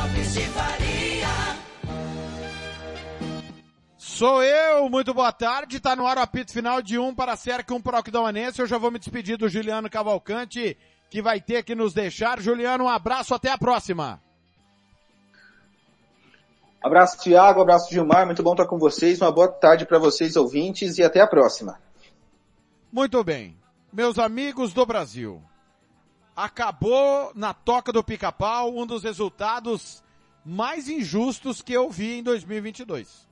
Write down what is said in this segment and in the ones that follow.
Lopes de Faria. Sou eu, muito boa tarde. Está no ar o apito final de um para a Cerca, um para o Aquidauanense. Eu já vou me despedir do Juliano Cavalcante, que vai ter que nos deixar. Juliano, um abraço, até a próxima. Abraço, Tiago, abraço, Gilmar. Muito bom estar com vocês. Uma boa tarde para vocês, ouvintes, e até a próxima. Muito bem. Meus amigos do Brasil, acabou na toca do pica-pau um dos resultados mais injustos que eu vi em 2022.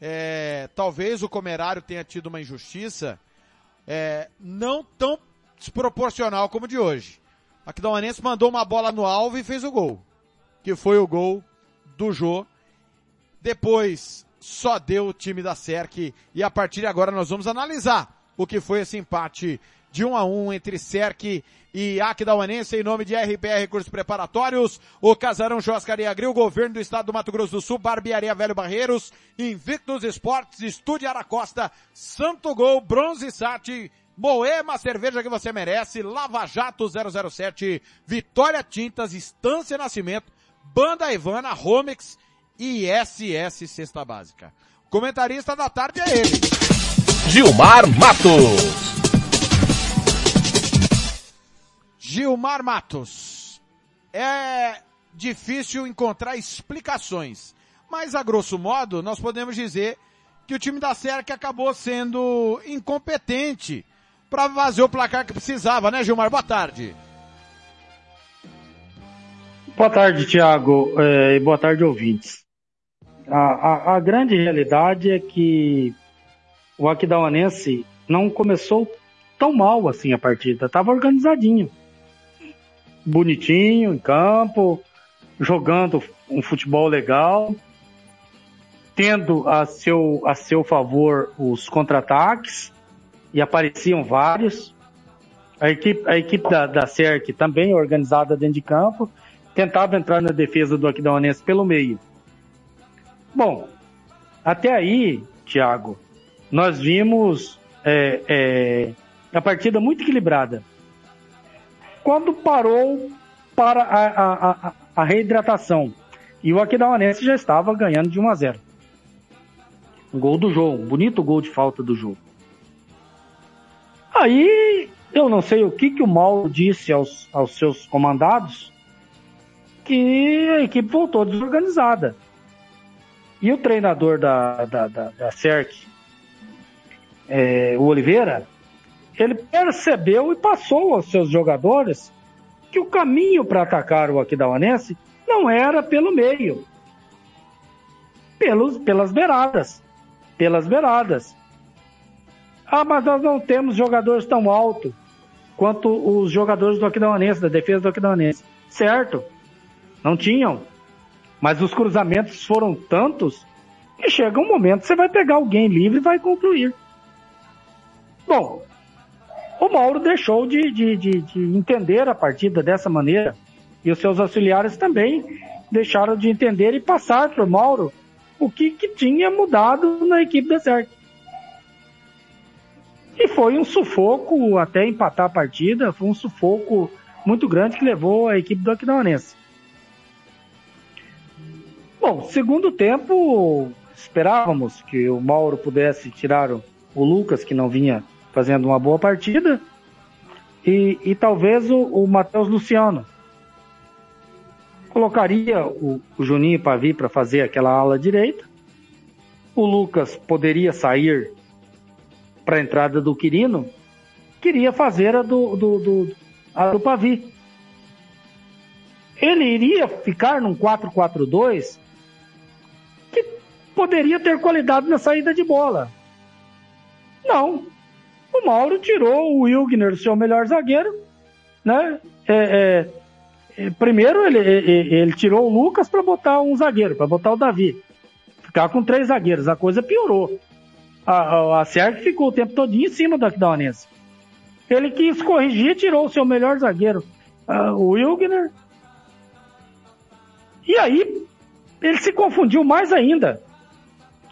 É, talvez o Comerário tenha tido uma injustiça é, não tão desproporcional como de hoje. Aquidauanense mandou uma bola no alvo e fez o gol, que foi o gol do Jô. Depois só deu o time da Serc e a partir de agora nós vamos analisar o que foi esse empate de 1 um a 1 um entre Serc e Aquidauanense em nome de RPR Cursos Preparatórios, o Casarão Churrascaria Grill, Governo do Estado do Mato Grosso do Sul, Barbearia Velho Barreiros, Invictus Esportes, Estúdio Aracosta, Santo Gol, Bronze Sat, Moema Cerveja que você merece, Lava Jato 007, Vitória Tintas, Estância Nascimento, Banda Ivana, Romex e SS Cesta Básica. O comentarista da tarde é ele. Gilmar Matos. Gilmar Matos. É difícil encontrar explicações, mas a grosso modo nós podemos dizer que o time da Serra acabou sendo incompetente para fazer o placar que precisava, né, Gilmar? Boa tarde. Boa tarde, Tiago, é, e boa tarde, ouvintes. A, a, a, grande realidade é que o Aquidauanense não começou tão mal assim a partida, estava organizadinho bonitinho em campo, jogando um futebol legal, tendo a seu, a seu favor os contra-ataques, e apareciam vários. A equipe, a equipe da, da CERC também organizada dentro de campo, tentava entrar na defesa do Aquidauanense pelo meio. Bom, até aí, Thiago, nós vimos é, é, a partida muito equilibrada quando parou para a, a, a, a reidratação. E o Aquidauanense já estava ganhando de 1 a 0. Um gol do jogo, um bonito gol de falta do jogo. Aí eu não sei o que, que o Mauro disse aos, aos seus comandados, que a equipe voltou desorganizada. E o treinador da, da, da, da CERC, é, o Oliveira, ele percebeu e passou aos seus jogadores que o caminho para atacar o Aquidauanense não era pelo meio, pelos, pelas beiradas, pelas beiradas. Ah, mas nós não temos jogadores tão altos quanto os jogadores do Aquidauanense, da defesa do Aquidauanense. Certo, não tinham. Mas os cruzamentos foram tantos que chega um momento que você vai pegar alguém livre e vai concluir. Bom, o Mauro deixou de, de, de, de entender a partida dessa maneira. E os seus auxiliares também deixaram de entender e passar para o Mauro o que, que tinha mudado na equipe da CERT. E foi um sufoco até empatar a partida, foi um sufoco muito grande que levou a equipe do Aquidauanense. Bom, segundo tempo, esperávamos que o Mauro pudesse tirar o Lucas, que não vinha fazendo uma boa partida, e, e talvez o, o Matheus Luciano. Colocaria o, o Juninho para vir para fazer aquela ala direita. O Lucas poderia sair para a entrada do Quirino. Queria fazer a do, do, do, a do Pavi. Ele iria ficar num 4-4-2 que poderia ter qualidade na saída de bola. Não, o Mauro tirou o Wilgner, seu melhor zagueiro, né? É, é, é primeiro ele, ele, ele, tirou o Lucas para botar um zagueiro, para botar o Davi. Ficar com três zagueiros, a coisa piorou. A, a, a ficou o tempo todo em cima do Aquidauanense. Ele quis corrigir, tirou o seu melhor zagueiro, uh, o Wilgner. E aí ele se confundiu mais ainda.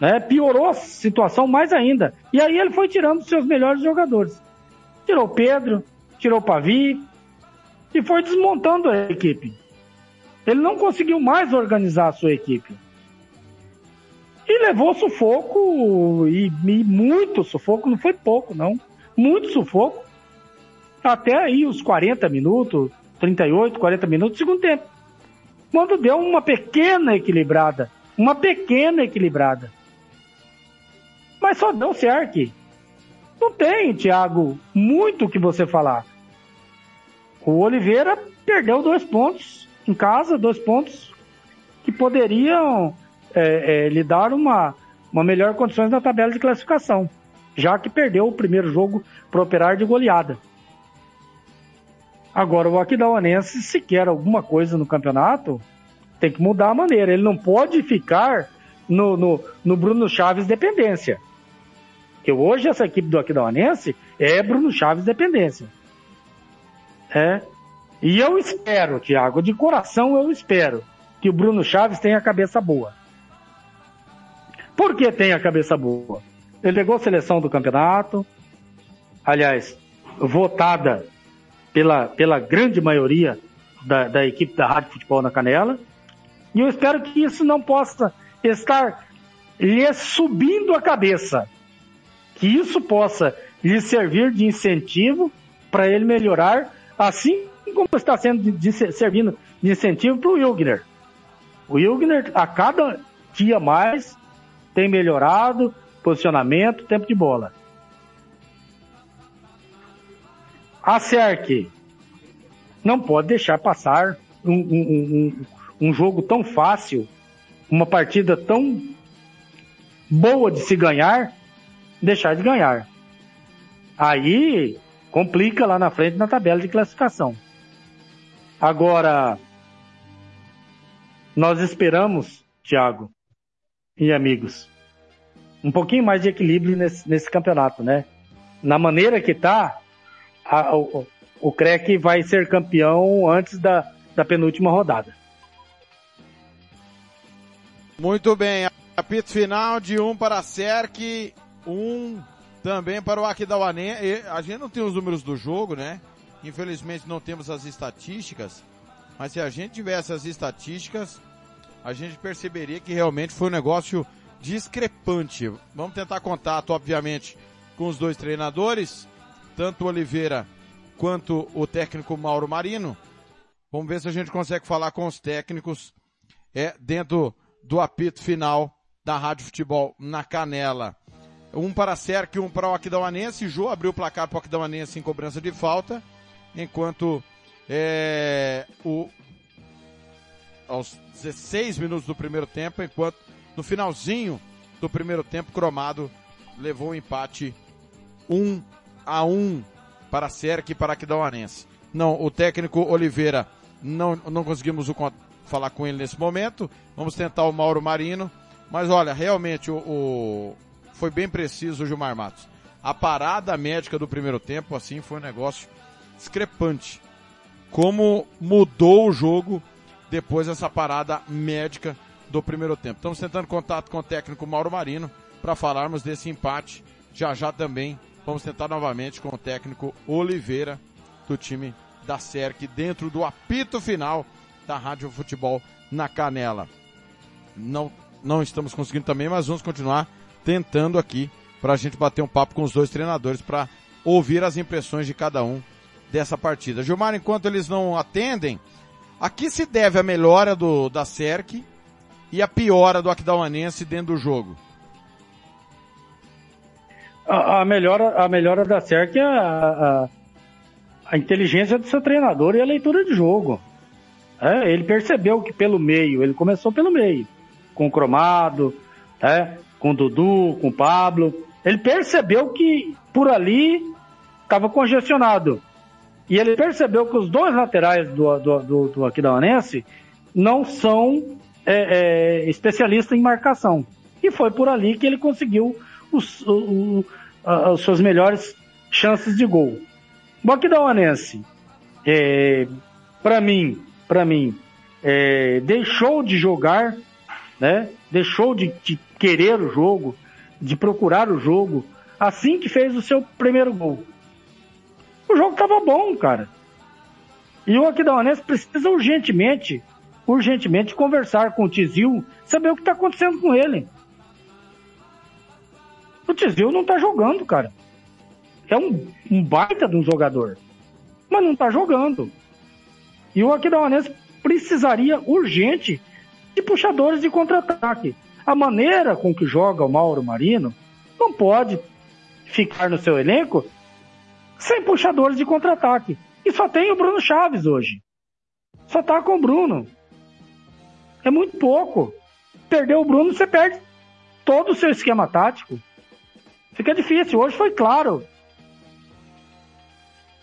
Né? Piorou a situação mais ainda. E aí ele foi tirando seus melhores jogadores. Tirou Pedro, tirou Pavi e foi desmontando a equipe. Ele não conseguiu mais organizar a sua equipe. E levou sufoco, e, e muito sufoco, não foi pouco, não. Muito sufoco. Até aí os 40 minutos, 38, 40 minutos do segundo tempo. Quando deu uma pequena equilibrada. Uma pequena equilibrada. Mas só deu certo. Não tem, Thiago, muito o que você falar. O Oliveira perdeu dois pontos em casa, dois pontos que poderiam é, é, lhe dar uma, uma melhor condições na tabela de classificação, já que perdeu o primeiro jogo para operar de goleada. Agora, o Aquidauanense, se quer alguma coisa no campeonato, tem que mudar a maneira. Ele não pode ficar no, no, no Bruno Chaves dependência. Porque hoje essa equipe do Aquidauanense é Bruno Chaves dependência. É. E eu espero, Thiago, de coração eu espero que o Bruno Chaves tenha a cabeça boa. Por que tem a cabeça boa? Ele pegou a seleção do campeonato, aliás, votada pela, pela grande maioria da, da equipe da Rádio Futebol na Canela, e eu espero que isso não possa estar lhe subindo a cabeça que isso possa lhe servir de incentivo para ele melhorar, assim como está sendo de, de, servindo de incentivo para o Wilgner. O Wilgner, a cada dia mais, tem melhorado posicionamento, tempo de bola. A SERC não pode deixar passar um, um, um, um jogo tão fácil, uma partida tão boa de se ganhar, deixar de ganhar. Aí complica lá na frente na tabela de classificação. Agora, nós esperamos, Thiago e amigos, um pouquinho mais de equilíbrio nesse, nesse campeonato, né? Na maneira que tá, a, o, o CREC vai ser campeão antes da, da penúltima rodada. Muito bem, apito final de um para a SERC, um também para o Aquidauané. A gente não tem os números do jogo, né? Infelizmente não temos as estatísticas, mas se a gente tivesse as estatísticas, a gente perceberia que realmente foi um negócio discrepante. Vamos tentar contato, obviamente, com os dois treinadores, tanto o Oliveira quanto o técnico Mauro Marino. Vamos ver se a gente consegue falar com os técnicos é, dentro do apito final da Rádio Futebol na Canela. Um para a Cerc e um para o Aquidauanense. Jô abriu o placar para o Aquidauanense em cobrança de falta, enquanto é, o, aos 16 minutos do primeiro tempo, enquanto no finalzinho do primeiro tempo, Cromado levou o um empate 1 a 1 para a e para Aquidauanense. Não, o técnico Oliveira não, não conseguimos o, falar com ele nesse momento. Vamos tentar o Mauro Marino. Mas olha, realmente o, o foi bem preciso o Gilmar Matos. A parada médica do primeiro tempo, assim, foi um negócio discrepante. Como mudou o jogo depois dessa parada médica do primeiro tempo. Estamos tentando contato com o técnico Mauro Marino para falarmos desse empate. Já já também vamos tentar novamente com o técnico Oliveira do time da SERC dentro do apito final da Rádio Futebol na Canela. Não, não estamos conseguindo também, mas vamos continuar tentando aqui para a gente bater um papo com os dois treinadores para ouvir as impressões de cada um dessa partida. Gilmar, enquanto eles não atendem, a que se deve a melhora do, da SERC e a piora do Aquidauanense dentro do jogo? A, a melhora, a melhora da SERC é a, a, a, inteligência do seu treinador e a leitura de jogo. É, ele percebeu que pelo meio, ele começou pelo meio, com o Cromado, é, com o Dudu, com o Pablo. Ele percebeu que por ali estava congestionado. E ele percebeu que os dois laterais do, do, do, do Aquidauanense não são é, é, especialistas em marcação. E foi por ali que ele conseguiu os, o, as suas melhores chances de gol. O Aquidauanense, é, para mim, para mim, é, deixou de jogar, né? Deixou de, de querer o jogo, de procurar o jogo, assim que fez o seu primeiro gol. O jogo estava bom, cara. E o Aquidauanense precisa urgentemente, urgentemente conversar com o Tizil, saber o que está acontecendo com ele. O Tizil não está jogando, cara. É um, um baita de um jogador. Mas não está jogando. E o Aquidauanense precisaria urgente de puxadores de contra-ataque. A maneira com que joga o Mauro Marino não pode ficar no seu elenco sem puxadores de contra-ataque. E só tem o Bruno Chaves hoje. Só tá com o Bruno. É muito pouco. Perdeu o Bruno, você perde todo o seu esquema tático. Fica difícil. Hoje foi claro.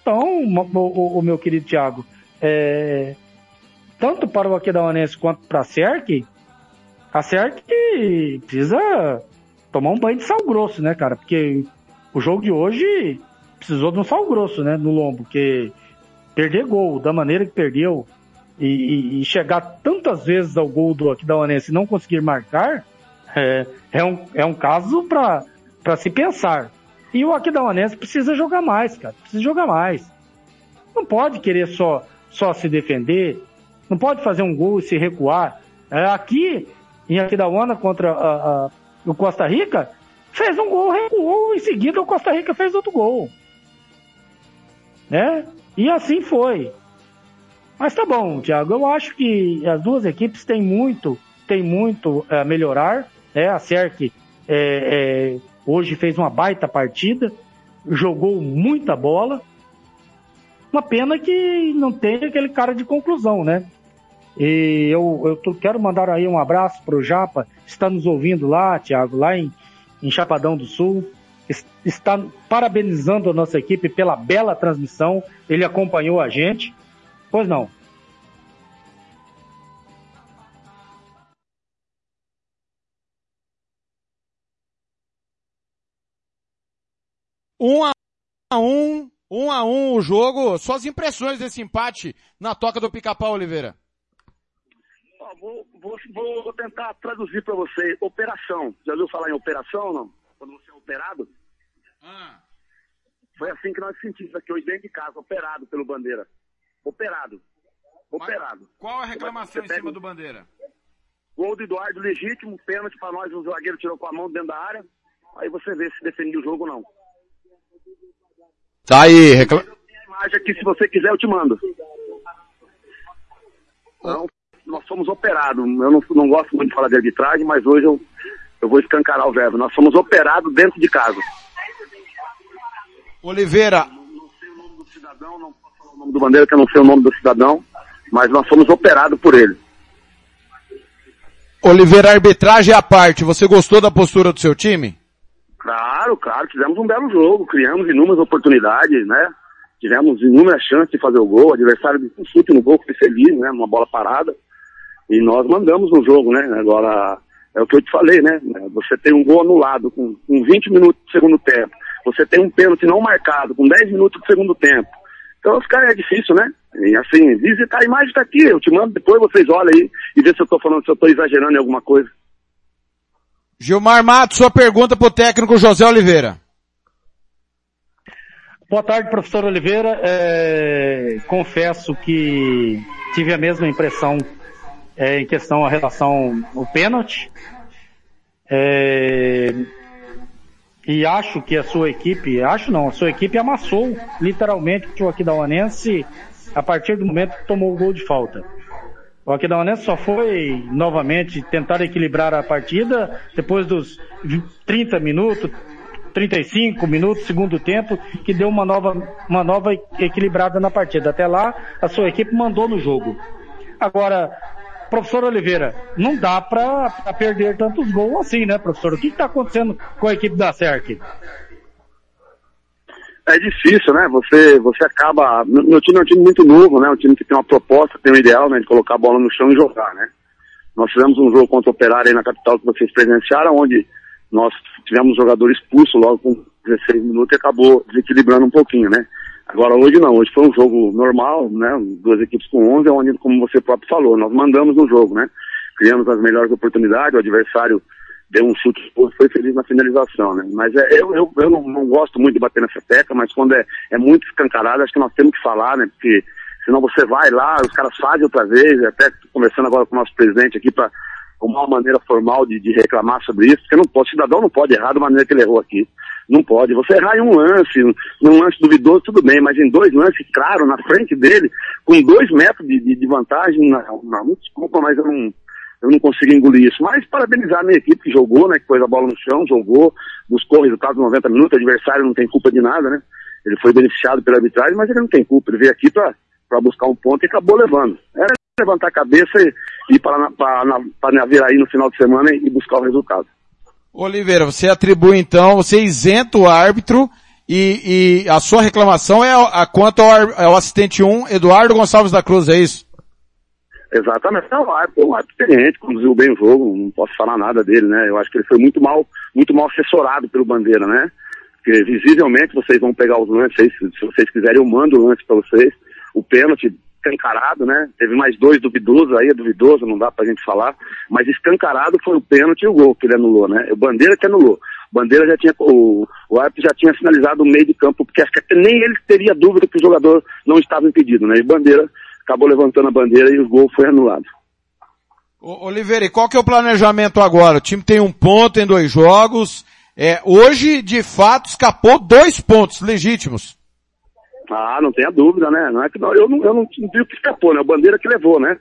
Então, o, o, o meu querido Thiago, é, tanto para o Aquidauanense quanto para a CERC, a CERC precisa tomar um banho de sal grosso, né, cara? Porque o jogo de hoje precisou de um sal grosso, né, no lombo, que perder gol da maneira que perdeu e, e, e chegar tantas vezes ao gol do Aquidauanense e não conseguir marcar, é, é, um, é um caso para se pensar. E o Aquidauanense precisa jogar mais, cara, precisa jogar mais. Não pode querer só, só se defender, não pode fazer um gol e se recuar. É, aqui, em Aquidauana contra a, a, o Costa Rica, fez um gol, recuou, em seguida o Costa Rica fez outro gol né? E assim foi. Mas tá bom, Thiago. Eu acho que as duas equipes têm muito, têm muito a melhorar. Né? A CERC é, é, hoje fez uma baita partida, jogou muita bola. Uma pena que não tem aquele cara de conclusão, né? E eu, eu quero mandar aí um abraço pro Japa, está nos ouvindo lá, Thiago, lá em, em Chapadão do Sul está parabenizando a nossa equipe pela bela transmissão. Ele acompanhou a gente. Pois não. Um a um, um a um o jogo. Suas impressões desse empate na toca do Pica-Pau, Oliveira. Vou, vou, vou, tentar traduzir para você. Operação. Já ouviu falar em operação, não? Quando você é operado? Ah. Foi assim que nós sentimos aqui hoje dentro de casa, operado pelo Bandeira. Operado. Operado. Mas qual a reclamação em cima do Bandeira? Gol do Eduardo legítimo, pênalti para nós, o zagueiro tirou com a mão dentro da área. Aí você vê se defendeu o jogo ou não. Tá aí, reclama... a imagem aqui, se você quiser, eu te mando. Então, nós fomos operados. Eu não, não gosto muito de falar de arbitragem, mas hoje eu, eu vou escancarar o verbo. Nós fomos operados dentro de casa. Oliveira. Não, sei o nome do cidadão, não posso falar o nome do Bandeira, que eu não sei o nome do cidadão, mas nós fomos operados por ele. Oliveira, arbitragem à parte, você gostou da postura do seu time? Claro, claro, fizemos um belo jogo, criamos inúmeras oportunidades, né? Tivemos inúmeras chances de fazer o gol, o adversário de um chute no gol, foi feliz, né? Uma bola parada. E nós mandamos no jogo, né? Agora, é o que eu te falei, né? Você tem um gol anulado com, com 20 minutos do segundo tempo. Você tem um pênalti não marcado com 10 minutos do segundo tempo. Então fica é difícil, né? E assim, visitar a imagem está aqui, eu te mando depois, vocês olham aí e vê se eu estou falando, se eu estou exagerando em alguma coisa. Gilmar Matos, sua pergunta para o técnico José Oliveira. Boa tarde, professor Oliveira. É, confesso que tive a mesma impressão é, em questão a relação ao pênalti. É, e acho que a sua equipe, acho não, a sua equipe amassou literalmente o Aquidauanense a partir do momento que tomou o gol de falta. O Aquidauanense só foi novamente tentar equilibrar a partida depois dos 30 minutos, 35 minutos, segundo tempo, que deu uma nova, uma nova equilibrada na partida. Até lá, a sua equipe mandou no jogo. Agora, professor Oliveira, não dá para perder tantos gols assim, né, professor? O que está acontecendo com a equipe da SERC? É difícil, né? Você, você acaba. Meu time é um time muito novo, né? Um time que tem uma proposta, tem um ideal, né? De colocar a bola no chão e jogar, né? Nós fizemos um jogo contra o Operário aí na capital que vocês presenciaram, onde nós tivemos um jogador expulso logo com 16 minutos e acabou desequilibrando um pouquinho, né? Agora hoje não, hoje foi um jogo normal, né? Duas equipes com 11, onde, como você próprio falou, nós mandamos no jogo, né? Criamos as melhores oportunidades, o adversário deu um chute, foi feliz na finalização, né? Mas é, eu, eu, eu não, não, gosto muito de bater nessa tecla, mas quando é, é muito escancarado, acho que nós temos que falar, né? Porque senão você vai lá, os caras fazem outra vez, até conversando agora com o nosso presidente aqui para uma maneira formal de, de, reclamar sobre isso, porque não o cidadão não pode errar da maneira que ele errou aqui. Não pode. Você errar em um lance, num lance duvidoso, tudo bem, mas em dois lances, claro, na frente dele, com dois metros de, de, de vantagem, não, não, desculpa, mas eu não, eu não consegui engolir isso. Mas parabenizar a minha equipe que jogou, né, que pôs a bola no chão, jogou, buscou o resultado nos 90 minutos, o adversário não tem culpa de nada, né? Ele foi beneficiado pela arbitragem, mas ele não tem culpa. Ele veio aqui para buscar um ponto e acabou levando. Era levantar a cabeça e ir para, para, para aí no final de semana e buscar o resultado. Oliveira, você atribui então, você isenta o árbitro e, e a sua reclamação é a, a quanto ao, ao assistente 1, Eduardo Gonçalves da Cruz, é isso? Exatamente. Não, o árbitro é um árbitro experiente, conduziu bem o jogo, não posso falar nada dele, né? Eu acho que ele foi muito mal, muito mal assessorado pelo Bandeira, né? Porque visivelmente vocês vão pegar os lances se, se vocês quiserem eu mando o lance para vocês. O pênalti escancarado, né? Teve mais dois duvidosos aí, é duvidoso, não dá pra gente falar. Mas escancarado foi o pênalti e o gol que ele anulou, né? O Bandeira que anulou. O Bandeira já tinha, o, o árbitro já tinha sinalizado o meio de campo, porque acho que nem ele teria dúvida que o jogador não estava impedido, né? E Bandeira acabou levantando a bandeira e o gol foi anulado. Oliveira, e qual que é o planejamento agora? O time tem um ponto em dois jogos. É, hoje, de fato, escapou dois pontos legítimos. Ah, não tenha dúvida, né? Não é que não, eu não, eu não, não que escapou, né? A bandeira que levou, né?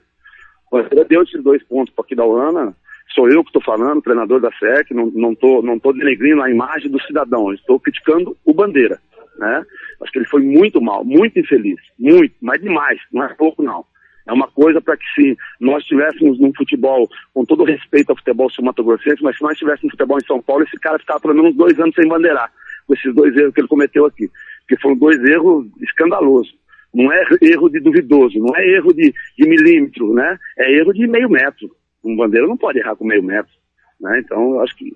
A bandeira deu esses dois pontos para aqui da Uana. Sou eu que estou falando, treinador da SEC, não, não, tô, não tô denegrindo a imagem do cidadão, estou criticando o Bandeira né? Acho que ele foi muito mal, muito infeliz, muito, mas demais, não é pouco não. É uma coisa para que se nós tivéssemos num futebol, com todo respeito ao futebol sul-mato-grossense, mas se nós tivéssemos futebol em São Paulo, esse cara ficava pelo menos dois anos sem bandeirar, com esses dois erros que ele cometeu aqui. Porque foram dois erros escandalosos. Não é erro de duvidoso, não é erro de, de milímetro, né? É erro de meio metro. Um bandeira não pode errar com meio metro. Né? Então, eu acho que,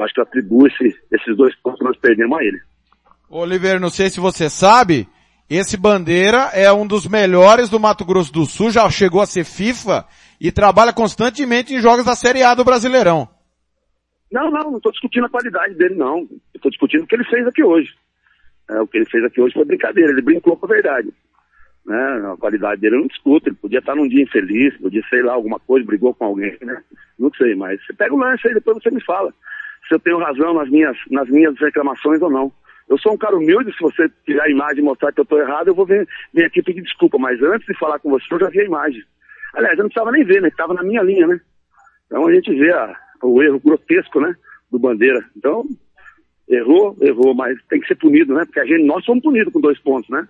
acho que eu atribuo esse, esses dois pontos que nós perdemos a ele. Oliveira, não sei se você sabe, esse Bandeira é um dos melhores do Mato Grosso do Sul, já chegou a ser FIFA e trabalha constantemente em jogos da Série A do Brasileirão. Não, não, não estou discutindo a qualidade dele, não. Estou discutindo o que ele fez aqui hoje. É, o que ele fez aqui hoje foi brincadeira, ele brincou com a verdade. Né? A qualidade dele eu não discuto, ele podia estar num dia infeliz, podia, sei lá, alguma coisa, brigou com alguém, né? Não sei, mas você pega o lance aí, depois você me fala se eu tenho razão nas minhas, nas minhas reclamações ou não. Eu sou um cara humilde, se você tirar a imagem e mostrar que eu estou errado, eu vou vir, vir aqui pedir desculpa. Mas antes de falar com você, eu já vi a imagem. Aliás, eu não precisava nem ver, né? Estava na minha linha, né? Então a gente vê a, o erro grotesco, né? Do Bandeira. Então, errou, errou, mas tem que ser punido, né? Porque a gente, nós somos punidos com dois pontos, né?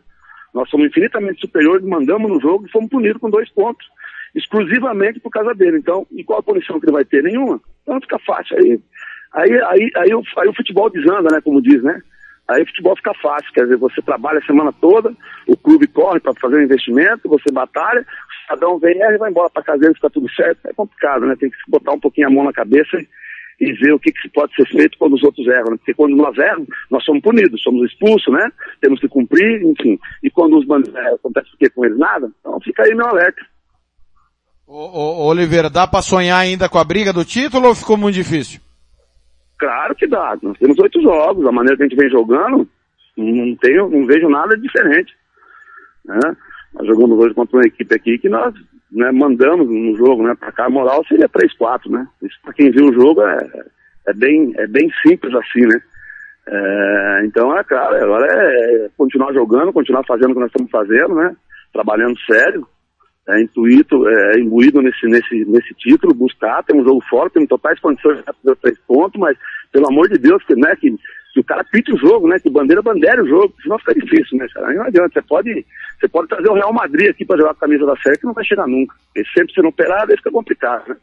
Nós somos infinitamente superiores, mandamos no jogo e fomos punidos com dois pontos. Exclusivamente por causa dele. Então, e qual a punição que ele vai ter? Nenhuma. Então fica fácil. Aí, aí, aí, aí, aí, o, aí o futebol desanda, né? Como diz, né? Aí o futebol fica fácil, quer dizer, você trabalha a semana toda, o clube corre para fazer um investimento, você batalha, o cidadão vem e vai embora para casa dele, fica tudo certo. É complicado, né? Tem que botar um pouquinho a mão na cabeça e, ver o que, que pode ser feito quando os outros erram. Né? Porque quando nós erramos, nós somos punidos, somos expulsos, né? Temos que cumprir, enfim. E quando os bandidos é, acontece o que com eles? Nada. Então fica aí meu alerta. Ô, ô, Oliveira, dá para sonhar ainda com a briga do título ou ficou muito difícil? Claro que dá. Nós temos oito jogos. A maneira que a gente vem jogando, não, tenho, não vejo nada diferente. Né? Nós jogamos hoje contra uma equipe aqui que nós né, mandamos no jogo, né? Pra cá a moral seria 3-4, né? Isso pra quem viu o jogo é, é, bem, é bem simples assim, né? É, então é claro, agora é continuar jogando, continuar fazendo o que nós estamos fazendo, né? Trabalhando sério, é, intuito, é, imbuído nesse, nesse, nesse título, buscar, tem um jogo forte, tem totais condições de fazer três pontos, mas pelo amor de Deus, que, né, que, que o cara pite o jogo, né, que bandeira bandeira o jogo, senão fica difícil, né, cara, não adianta, você pode, você pode trazer o Real Madrid aqui para jogar com a camisa da série que não vai chegar nunca, sempre sendo operado, aí fica complicado, né.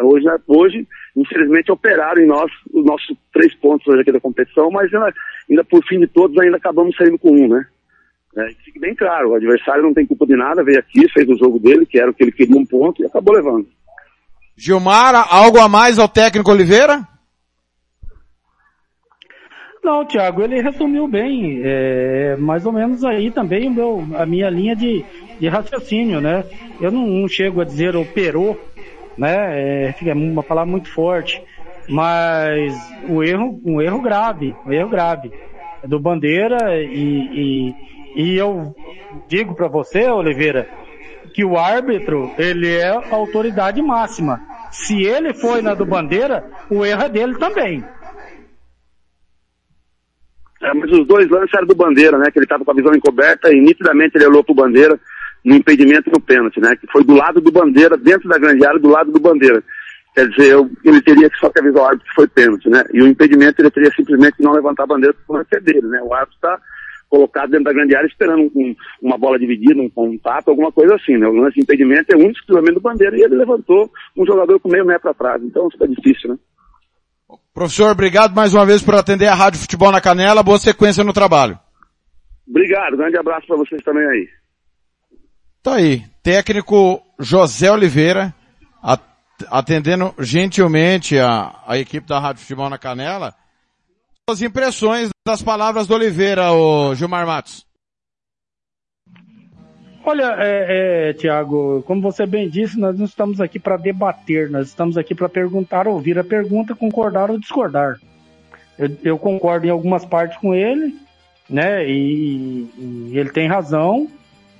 Hoje, hoje infelizmente, operaram em nós os nossos três pontos hoje aqui da competição, mas ainda, ainda por fim de todos, ainda acabamos saindo com um, né? É, fique bem claro, o adversário não tem culpa de nada, veio aqui, fez o jogo dele, que era o que ele queria um ponto, e acabou levando. Gilmar, algo a mais ao técnico Oliveira? Não, Thiago, ele resumiu bem, é, mais ou menos aí também meu, a minha linha de, de raciocínio, né? Eu não, não chego a dizer operou, né? É, é uma palavra muito forte, mas o erro, um erro grave, um erro grave do Bandeira e, e, e eu digo para você, Oliveira, que o árbitro ele é a autoridade máxima. Se ele foi na do Bandeira, o erro é dele também. É, mas os dois lances eram do Bandeira, né? Que ele estava com a visão encoberta e nitidamente ele olhou pro Bandeira no impedimento no pênalti, né? Que foi do lado do Bandeira, dentro da grande área, do lado do Bandeira. Quer dizer, eu, ele teria que só que avisar o árbitro que foi pênalti, né? E o impedimento ele teria simplesmente não levantar a bandeira porque não é dele, né? O árbitro está colocado dentro da grande área esperando um, uma bola dividida, um contato, alguma coisa assim, né? O lance de impedimento é um exclusivamente do bandeira e ele levantou um jogador com meio metro atrás. Então fica difícil, né? Professor, obrigado mais uma vez por atender a Rádio Futebol na Canela. Boa sequência no trabalho. Obrigado, grande abraço para vocês também aí. Tá aí, técnico José Oliveira, atendendo gentilmente a, a equipe da Rádio Futebol na Canela. As impressões das palavras do Oliveira, o Gilmar Matos. Olha, é, é, Tiago, como você bem disse, nós não estamos aqui para debater, nós estamos aqui para perguntar, ouvir a pergunta, concordar ou discordar. Eu, eu, concordo em algumas partes com ele, né? E, e, ele tem razão,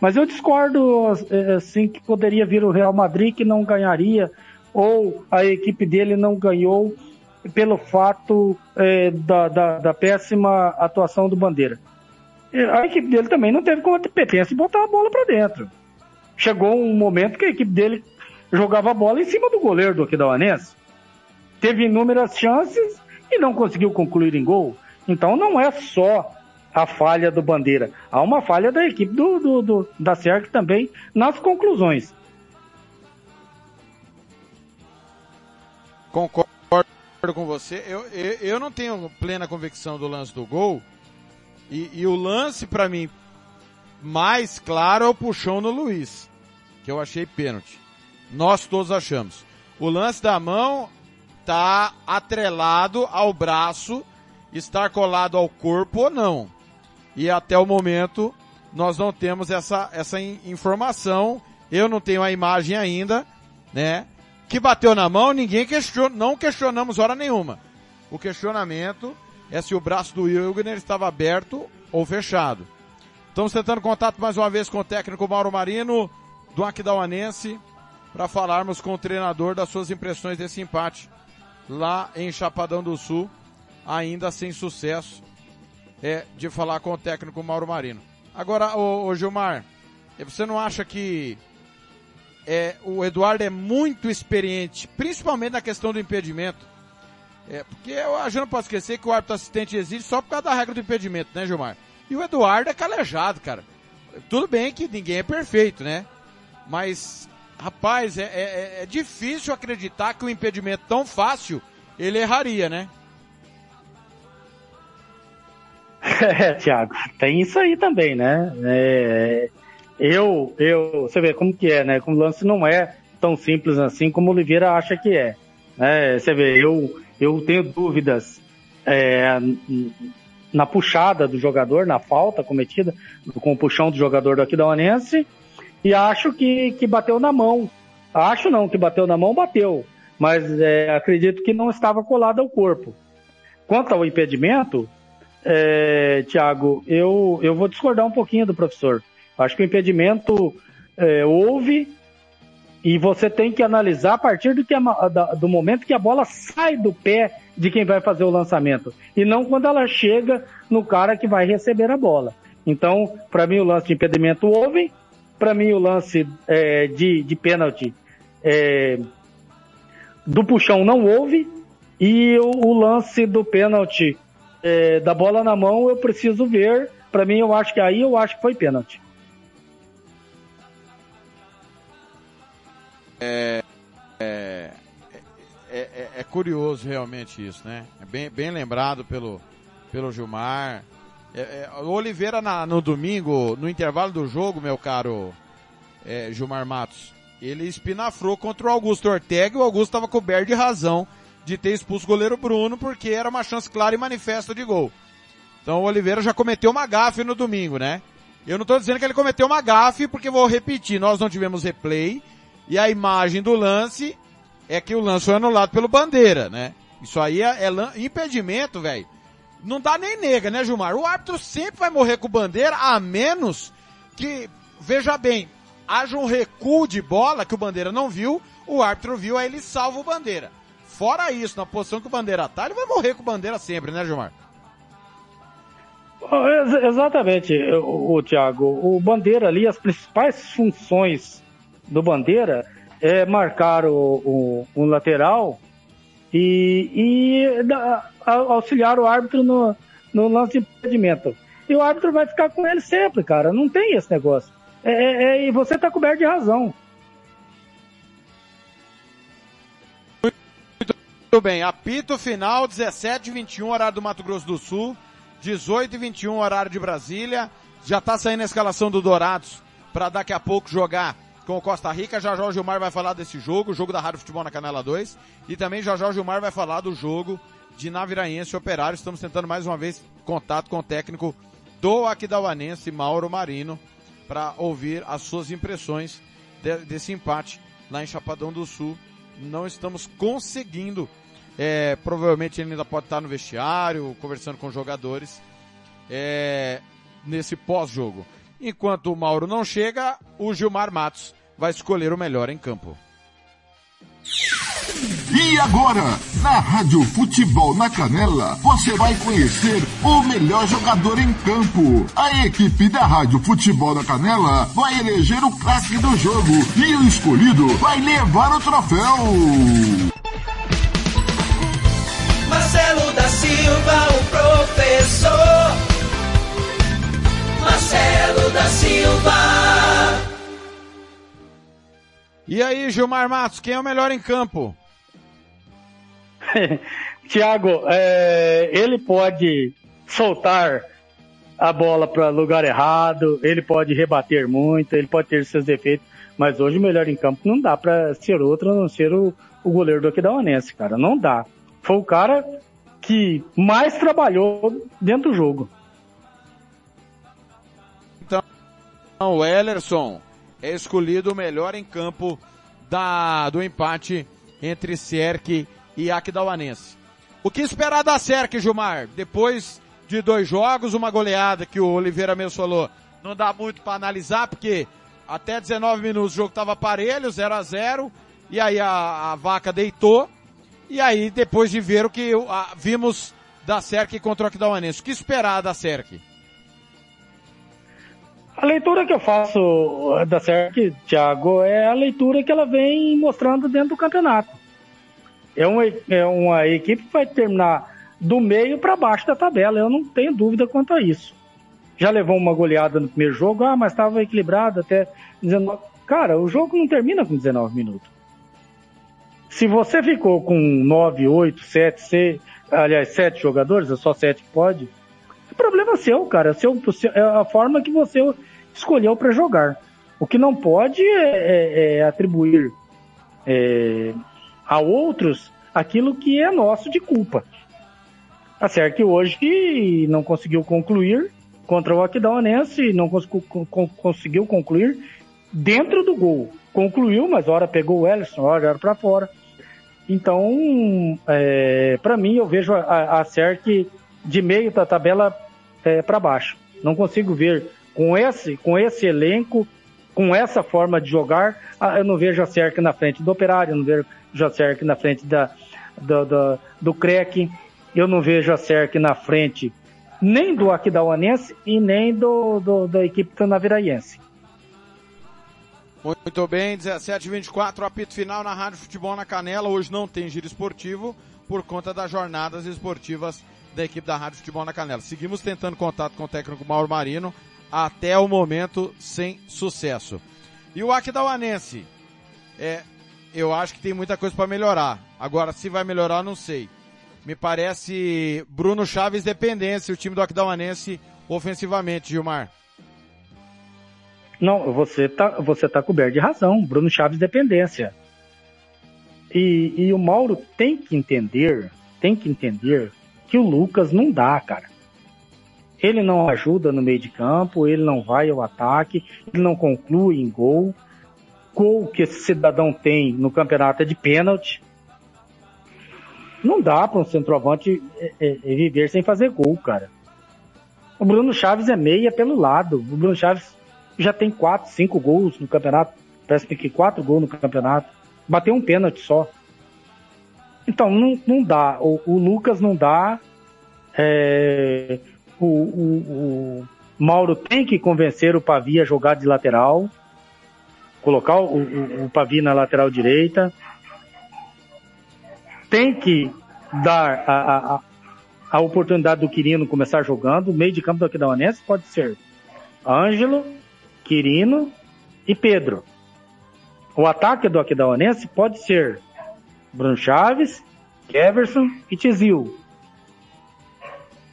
mas eu discordo assim que poderia vir o Real Madrid que não ganharia ou a equipe dele não ganhou pelo fato é, da, da, da, péssima atuação do Bandeira. A equipe dele também não teve competência de botar a bola para dentro. Chegou um momento que a equipe dele jogava a bola em cima do goleiro do Aquidauanense. Teve inúmeras chances e não conseguiu concluir em gol. Então não é só a falha do Bandeira. Há uma falha da equipe do, do, do da SERC também nas conclusões. Concordo com você. Eu, eu, eu, não tenho plena convicção do lance do gol. E, e o lance, para mim, mais claro é o puxão no Luiz. Que eu achei pênalti. Nós todos achamos. O lance da mão tá atrelado ao braço, estar colado ao corpo ou não. E até o momento nós não temos essa, essa informação. Eu não tenho a imagem ainda, né? que bateu na mão, ninguém questionou, não questionamos hora nenhuma. O questionamento é se o braço do Wilgner estava aberto ou fechado. Estamos tentando contato mais uma vez com o técnico Mauro Marino, do Aquidauanense, para falarmos com o treinador das suas impressões desse empate lá em Chapadão do Sul, ainda sem sucesso, é de falar com o técnico Mauro Marino. Agora, ô, ô Gilmar, você não acha que é, o Eduardo é muito experiente, principalmente na questão do impedimento. É, porque a gente não pode esquecer que o árbitro assistente exige só por causa da regra do impedimento, né, Gilmar? E o Eduardo é calejado, cara. Tudo bem que ninguém é perfeito, né? Mas, rapaz, é, é, é difícil acreditar que o impedimento tão fácil ele erraria, né? É, Thiago, tem isso aí também, né? É, eu, eu, você vê como que é, né? Como o lance não é tão simples assim como o Oliveira acha que é. Né? Você vê, eu, eu tenho dúvidas é, na puxada do jogador, na falta cometida com o puxão do jogador do Aquidauanense e acho que, que bateu na mão. Acho não, que bateu na mão, bateu. Mas é, acredito que não estava colado ao corpo. Quanto ao impedimento, é, Tiago, eu, eu vou discordar um pouquinho do professor. Acho que o impedimento é, houve e você tem que analisar a partir do, que a, da, do momento que a bola sai do pé de quem vai fazer o lançamento e não quando ela chega no cara que vai receber a bola. Então, para mim o lance de impedimento houve, para mim o lance é, de, de pênalti é, do puxão não houve e o, o lance do pênalti é, da bola na mão eu preciso ver. Para mim eu acho que aí eu acho que foi pênalti. É, é, curioso realmente isso, né? É bem, bem lembrado pelo, pelo Gilmar. É, é, o Oliveira na, no domingo, no intervalo do jogo, meu caro é, Gilmar Matos, ele espinafrou contra o Augusto Ortega e o Augusto estava coberto de razão de ter expulso o goleiro Bruno porque era uma chance clara e manifesta de gol. Então o Oliveira já cometeu uma gafe no domingo, né? Eu não estou dizendo que ele cometeu uma gafe porque vou repetir, nós não tivemos replay e a imagem do lance é que o lance foi anulado pelo Bandeira, né? Isso aí é, é impedimento, velho. Não dá nem nega, né, Gilmar? O árbitro sempre vai morrer com Bandeira, a menos que, veja bem, haja um recuo de bola que o Bandeira não viu, o árbitro viu, aí ele salva o Bandeira. Fora isso, na posição que o Bandeira tá, ele vai morrer com Bandeira sempre, né, Gilmar? Exatamente, o, o Thiago. O Bandeira ali, as principais funções do Bandeira é marcar o, o, o lateral e, e da, auxiliar o árbitro no, no lance de impedimento. E o árbitro vai ficar com ele sempre, cara. Não tem esse negócio. É, é, é, e você está coberto de razão. Muito bem, apito final, 17 h 21 horário do Mato Grosso do Sul, 18 h 21 horário de Brasília. Já está saindo a escalação do Dourados para daqui a pouco jogar com o Costa Rica. Já o Gilmar vai falar desse jogo, o jogo da Rádio Futebol na Canela 2. E também já o Gilmar vai falar do jogo de Naviraense Operário. Estamos tentando mais uma vez contato com o técnico do Aquidauanense, Mauro Marino, para ouvir as suas impressões de, desse empate lá em Chapadão do Sul. Não estamos conseguindo. É, provavelmente ele ainda pode estar no vestiário, conversando com jogadores é, nesse pós-jogo. Enquanto o Mauro não chega, o Gilmar Matos vai escolher o melhor em campo. E agora, na Rádio Futebol na Canela, você vai conhecer o melhor jogador em campo. A equipe da Rádio Futebol na Canela vai eleger o craque do jogo e o escolhido vai levar o troféu. Marcelo da Silva, o professor. Marcelo da Silva. E aí, Gilmar Matos, quem é o melhor em campo? Tiago, é, ele pode soltar a bola para lugar errado, ele pode rebater muito, ele pode ter seus defeitos, mas hoje o melhor em campo não dá para ser outro a não ser o, o goleiro do Aquidauanense, cara, não dá. Foi o cara que mais trabalhou dentro do jogo. O Ellerson é escolhido o melhor em campo da, do empate entre Serk e Aquidauanense. O que esperar da Serk, Gilmar? Depois de dois jogos, uma goleada que o Oliveira mesmo falou, não dá muito para analisar, porque até 19 minutos o jogo estava parelho, 0 a 0 e aí a, a, vaca deitou, e aí depois de ver o que a, vimos da Serk contra o Aquidauanense. O que esperar da Serk? A leitura que eu faço da SERC, Thiago, é a leitura que ela vem mostrando dentro do campeonato. É uma, é uma equipe que vai terminar do meio para baixo da tabela, eu não tenho dúvida quanto a isso. Já levou uma goleada no primeiro jogo, ah, mas estava equilibrado até 19. Cara, o jogo não termina com 19 minutos. Se você ficou com 9, 8, 7, 6, aliás, 7 jogadores, é só 7 que pode, problema seu, cara. Seu, é a forma que você escolheu para jogar. O que não pode é, é, é atribuir é, a outros aquilo que é nosso de culpa. Tá certo que hoje não conseguiu concluir contra o Aquidauanense, não conseguiu concluir dentro do gol. Concluiu, mas hora pegou o Ellison, hora era para fora. Então, é, para mim, eu vejo a, a CERC de meio da tabela é, para baixo. Não consigo ver com esse, com esse elenco, com essa forma de jogar, eu não vejo a Cerc na frente do Operário, eu não vejo a Cerc na frente da, do, do, do Crec, eu não vejo a Cerc na frente nem do Aquidauanense e nem do, do, da equipe tanaviraense. Muito bem, 17h24, apito final na Rádio Futebol na Canela. Hoje não tem giro esportivo por conta das jornadas esportivas da equipe da Rádio Futebol na Canela. Seguimos tentando contato com o técnico Mauro Marino, até o momento sem sucesso. E o Aquidauanense, é, eu acho que tem muita coisa para melhorar. Agora, se vai melhorar, não sei. Me parece Bruno Chaves dependência, o time do Aquidauanense ofensivamente, Gilmar. Não, você tá, você tá coberto de razão. Bruno Chaves dependência. E, e o Mauro tem que entender, tem que entender que o Lucas não dá, cara. Ele não ajuda no meio de campo, ele não vai ao ataque, ele não conclui em gol. Gol que esse cidadão tem no campeonato é de pênalti. Não dá para um centroavante é, é, é viver sem fazer gol, cara. O Bruno Chaves é meia pelo lado. O Bruno Chaves já tem quatro, cinco gols no campeonato. Parece que quatro gols no campeonato. Bateu um pênalti só. Então, não, não dá. O, o Lucas não dá. É, o, o, o, Mauro tem que convencer o Pavi a jogar de lateral. Colocar o, o, o Pavi na lateral direita. Tem que dar a, a, a oportunidade do Quirino começar jogando. O meio de campo do Aquidauanense pode ser Ângelo, Quirino e Pedro. O ataque do Aquidauanense pode ser Bruno Chaves, Keverson e Tizil.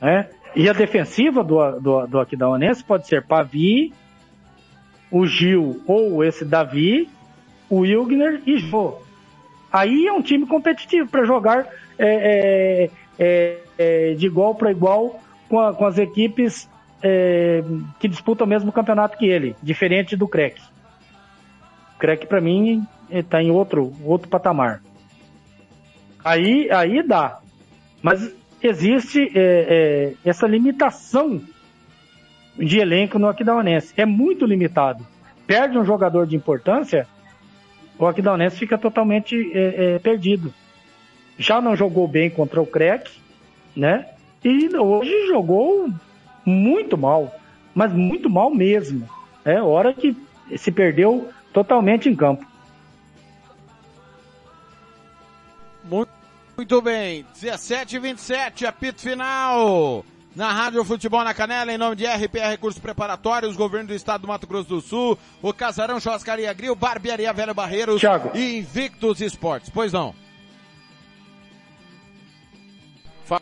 É? E a defensiva do, do, do Aquidauanense pode ser Pavi, o Gil ou esse Davi, o Wilgner e Jô. Aí é um time competitivo para jogar é, é, é, é, de igual para igual com, a, com, as equipes é, que disputam o mesmo campeonato que ele, diferente do Crack. O Crack para mim está em outro, outro patamar. Aí, aí dá. Mas existe é, é, essa limitação de elenco no Aquidauanense. É muito limitado. Perde um jogador de importância, o Aquidauanense fica totalmente é, é perdido. Já não jogou bem contra o Crack, né? E hoje jogou muito mal, mas muito mal mesmo. É hora que se perdeu totalmente em campo. Muito, muito bem, 17 e 27, apito final. Na Rádio Futebol na Canela, em nome de RPR Recursos Preparatórios, Governo do Estado do Mato Grosso do Sul, o Casarão Churrascaria Grill, Barbearia Velho Barreiros Thiago. e Invictus Esportes. Pois não. Fala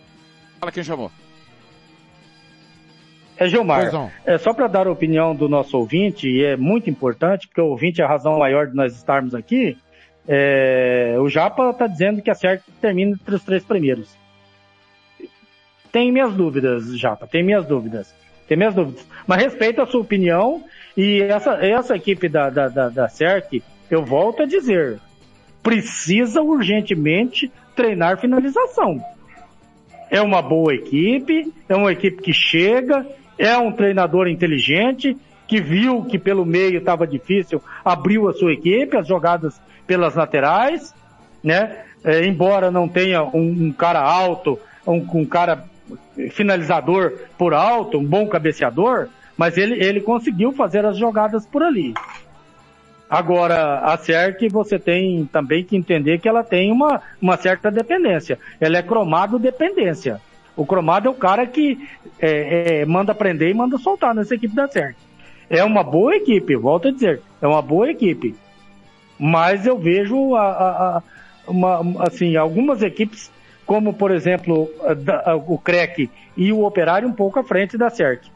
quem chamou. É Gilmar. Pois não. É só para dar a opinião do nosso ouvinte, e é muito importante, porque o ouvinte é a razão maior de nós estarmos aqui. É, o Japa está dizendo que a CERC termina entre os três primeiros. Tem minhas dúvidas, Japa, tem minhas dúvidas. Tem minhas dúvidas. Mas respeito a sua opinião e essa, essa equipe da, da, da, da CERC, eu volto a dizer, precisa urgentemente treinar finalização. É uma boa equipe, é uma equipe que chega, é um treinador inteligente, que viu que pelo meio estava difícil, abriu a sua equipe, as jogadas pelas laterais, né? É, embora não tenha um, um cara alto, um, um, cara finalizador por alto, um bom cabeceador, mas ele, ele conseguiu fazer as jogadas por ali. Agora, a CERC você tem também que entender que ela tem uma, uma certa dependência. Ela é cromado dependência. O cromado é o cara que é, é, manda prender e manda soltar nessa equipe da CERC. É uma boa equipe, volto a dizer, é uma boa equipe. Mas eu vejo a, a, a uma, assim, algumas equipes, como por exemplo o CREC e o Operário, um pouco à frente da CERC.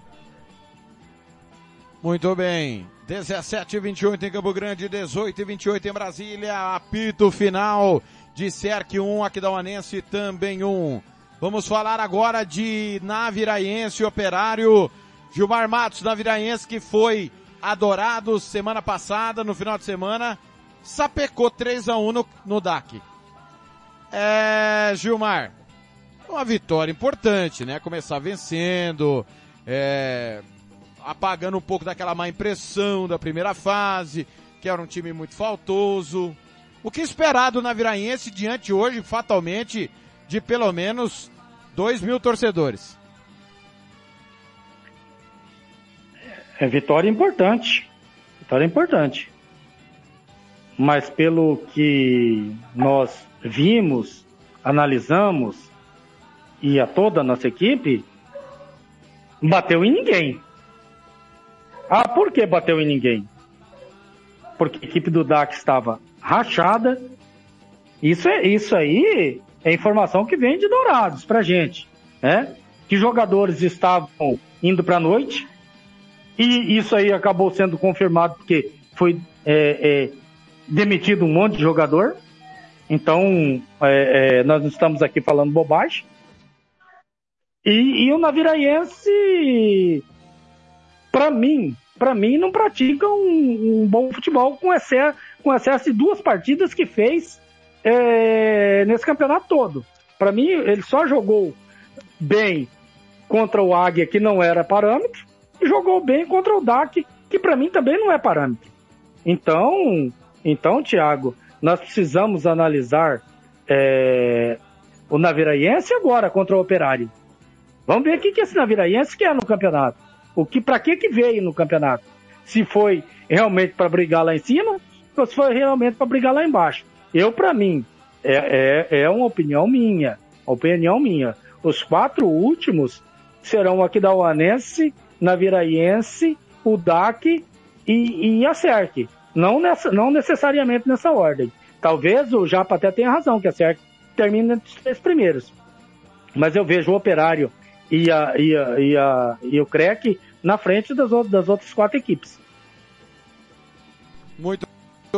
Muito bem. 17 e 28 em Campo Grande, 18 e 28 em Brasília. Apito final de CERC 1, Aquidauanense também 1. Vamos falar agora de Naviraense Operário. Gilmar Matos, Naviraense, que foi adorado semana passada, no final de semana, sapecou 3 a 1 no, no DAC. É, Gilmar, uma vitória importante, né? Começar vencendo, é, apagando um pouco daquela má impressão da primeira fase, que era um time muito faltoso. O que esperar do Naviraense diante hoje, fatalmente, de pelo menos 2 mil torcedores? É vitória importante. Vitória importante. Mas pelo que nós vimos, analisamos e a toda a nossa equipe, bateu em ninguém. Ah, por que bateu em ninguém? Porque a equipe do DAC estava rachada. Isso, é, isso aí é informação que vem de Dourados pra gente, né? Que jogadores estavam indo pra noite e isso aí acabou sendo confirmado porque foi é, é, demitido um monte de jogador. Então, é, é nós estamos aqui falando bobagem. E, e o Naviraense, para mim, para mim, não pratica um, um, bom futebol com excesso, com excesso de duas partidas que fez é, nesse campeonato todo. Para mim, ele só jogou bem contra o Águia, que não era parâmetro, jogou bem contra o DAC, que para mim também não é parâmetro. Então, então, Thiago, nós precisamos analisar é, o Naviraense agora contra o Operário. Vamos ver o que, que esse Naviraense quer no campeonato. O que, para que que veio no campeonato? Se foi realmente para brigar lá em cima ou se foi realmente para brigar lá embaixo. Eu, para mim, é, é, é uma opinião minha, opinião minha. Os quatro últimos serão o Aquidauanense, Naviraense, o e, e a CERC. Não, nessa, não necessariamente nessa ordem. Talvez o Japa até tenha razão, que a CERC termine entre os três primeiros. Mas eu vejo o Operário e, a, e, a, e, a, e o CREC na frente das, das outras quatro equipes. Muito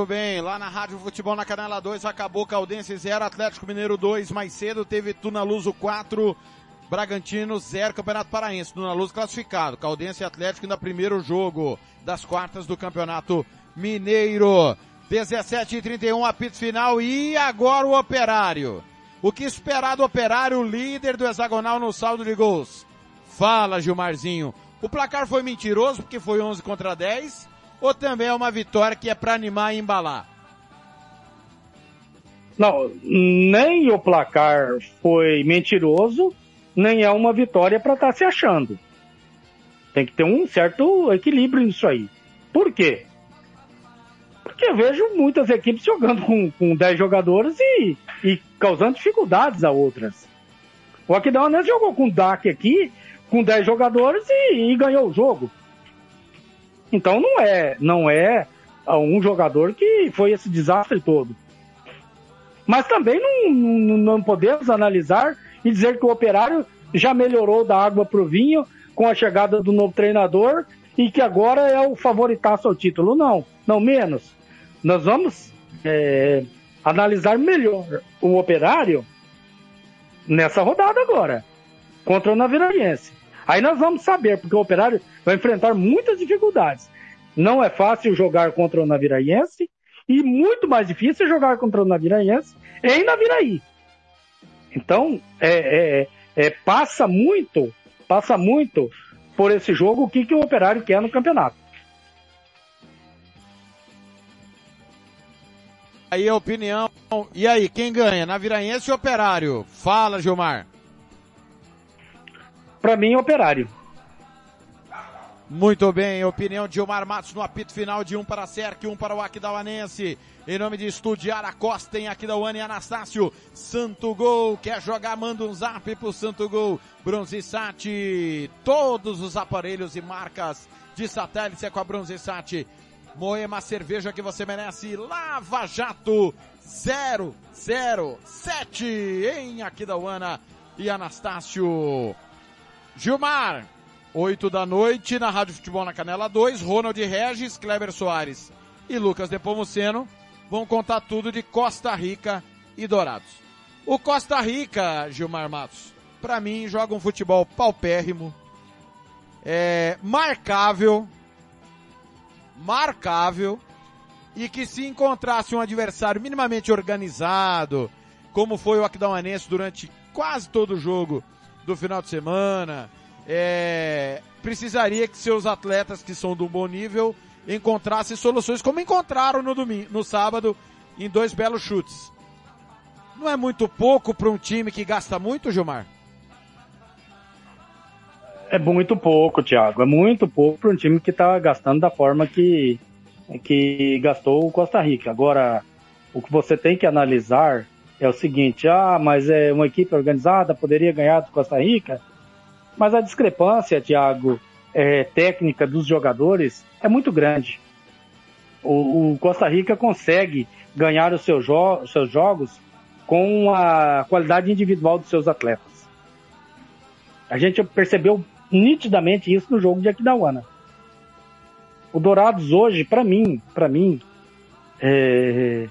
bem, lá na Rádio Futebol na Canela 2 acabou Caldense 0, Atlético Mineiro 2, mais cedo teve Tuna Luso 4, Bragantino 0, Campeonato Paraense, Tuna Luz classificado, Caldense e Atlético ainda primeiro jogo das quartas do Campeonato Mineiro. 17 e 31 apito final e agora o Operário. O que esperar do Operário, líder do hexagonal no saldo de gols? Fala, Gilmarzinho. O placar foi mentiroso porque foi 11 contra 10 ou também é uma vitória que é para animar e embalar? Não, nem o placar foi mentiroso, nem é uma vitória para estar tá se achando. Tem que ter um certo equilíbrio nisso aí. Por quê? Porque eu vejo muitas equipes jogando com, com 10 jogadores e, e causando dificuldades a outras. O Aquidauanense jogou com o DAC aqui, com 10 jogadores e, e, ganhou o jogo. Então não é, não é um jogador que foi esse desastre todo. Mas também não, não, não podemos analisar e dizer que o operário já melhorou da água para o vinho com a chegada do novo treinador e que agora é o favoritaço ao título. Não, não menos nós vamos é, analisar melhor o operário nessa rodada agora, contra o Naviraense. Aí nós vamos saber, porque o operário vai enfrentar muitas dificuldades. Não é fácil jogar contra o Naviraense e muito mais difícil jogar contra o Naviraense em Naviraí. Então, é, é, é, passa muito, passa muito por esse jogo o que, que o operário quer no campeonato. Aí a opinião. E aí, quem ganha? Naviraense ou Operário? Fala, Gilmar. Para mim, Operário. Muito bem, opinião de Gilmar Matos no apito final de um para a Cerc, um para o Aquidauanense. Em nome de Estudiar a Costa em Aquidauana e Anastácio. Santo Gol, quer jogar? Manda um zap pro Santo Gol. Bronzesat, todos os aparelhos e marcas de satélite é com a Bronzesat. Moema cerveja que você merece. Lava Jato 007 em Aquidauana e Anastácio. Gilmar, 8 da noite na Rádio Futebol na Canela 2. Ronald Regis, Kleber Soares e Lucas Depomuceno vão contar tudo de Costa Rica e Dourados. O Costa Rica, Gilmar Matos, para mim joga um futebol paupérrimo, é, marcável, marcável e que se encontrasse um adversário minimamente organizado, como foi o Aquidauanense durante quase todo o jogo do final de semana, é, precisaria que seus atletas que são do bom nível encontrassem soluções como encontraram no domingo, no sábado em dois belos chutes. Não é muito pouco para um time que gasta muito, Gilmar? É muito pouco, Thiago. É muito pouco para um time que está gastando da forma que, que gastou o Costa Rica. Agora, o que você tem que analisar é o seguinte: ah, mas é uma equipe organizada, poderia ganhar do Costa Rica. Mas a discrepância, Thiago, é, técnica dos jogadores é muito grande. O, o Costa Rica consegue ganhar os seus, jo seus jogos com a qualidade individual dos seus atletas. A gente percebeu nitidamente isso no jogo de Aquidauana. O Dourados hoje, para mim, para mim, é...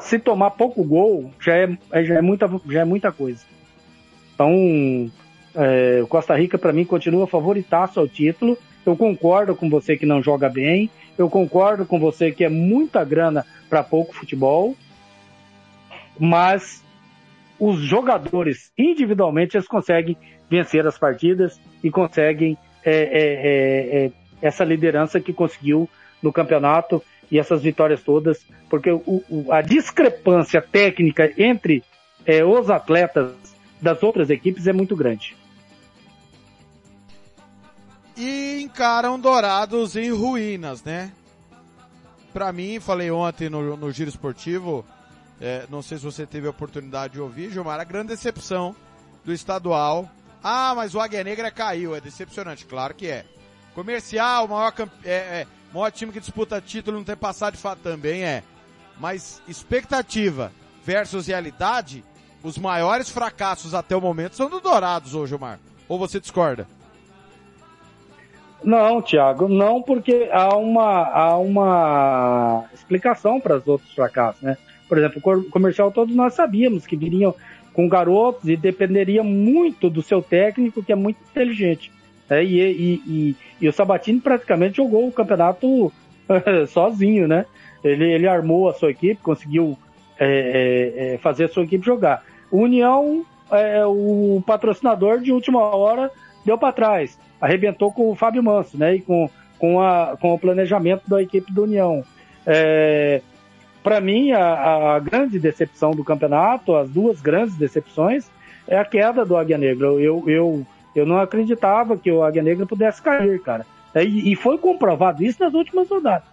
se tomar pouco gol já é, já é muita, já é muita coisa. Então, é, Costa Rica para mim continua favoritaço ao título. Eu concordo com você que não joga bem. Eu concordo com você que é muita grana para pouco futebol. Mas os jogadores individualmente eles conseguem vencer as partidas e conseguem é, é, é, é, essa liderança que conseguiu no campeonato e essas vitórias todas, porque o, o, a discrepância técnica entre é, os atletas das outras equipes é muito grande. E encaram Dourados em ruínas, né? Para mim, falei ontem no, no Giro Esportivo, é, não sei se você teve a oportunidade de ouvir, Gilmar, a grande decepção do estadual. Ah, mas o Águia Negra caiu, é decepcionante, claro que é. Comercial, maior, é, é, maior time que disputa título, não tem passado de fato também é. Mas expectativa versus realidade, os maiores fracassos até o momento são do Dourados hoje, Gilmar. Ou você discorda? Não, Thiago, não, porque há uma, há uma explicação para os outros fracassos, né? Por exemplo, o comercial todos nós sabíamos que viriam com garotos e dependeria muito do seu técnico, que é muito inteligente. Né? E, e, e, e, o Sabatini praticamente jogou o campeonato sozinho, né? Ele, ele armou a sua equipe, conseguiu é, é, é fazer a sua equipe jogar. O União, é, o patrocinador de última hora, deu para trás. Arrebentou com o Fábio Manso, né? E com, com, a, com o planejamento da equipe do União. É, para mim, a, a, grande decepção do campeonato, as duas grandes decepções, é a queda do Águia Negra. Eu, eu, eu não acreditava que o Águia Negra pudesse cair, cara. É, e, e foi comprovado isso nas últimas rodadas.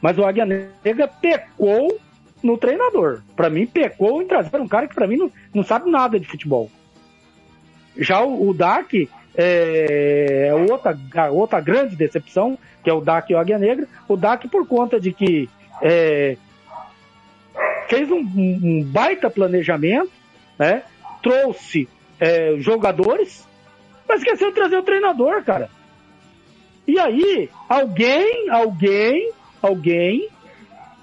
Mas o Águia Negra pecou no treinador. Para mim, pecou em trazer um cara que para mim não, não sabe nada de futebol. Já o, o DAC é, é outra, outra grande decepção, que é o DAC e o Águia Negra. O DAC por conta de que é, fez um, um baita planejamento, né? Trouxe é, jogadores, mas esqueceu de trazer o treinador, cara. E aí, alguém, alguém, alguém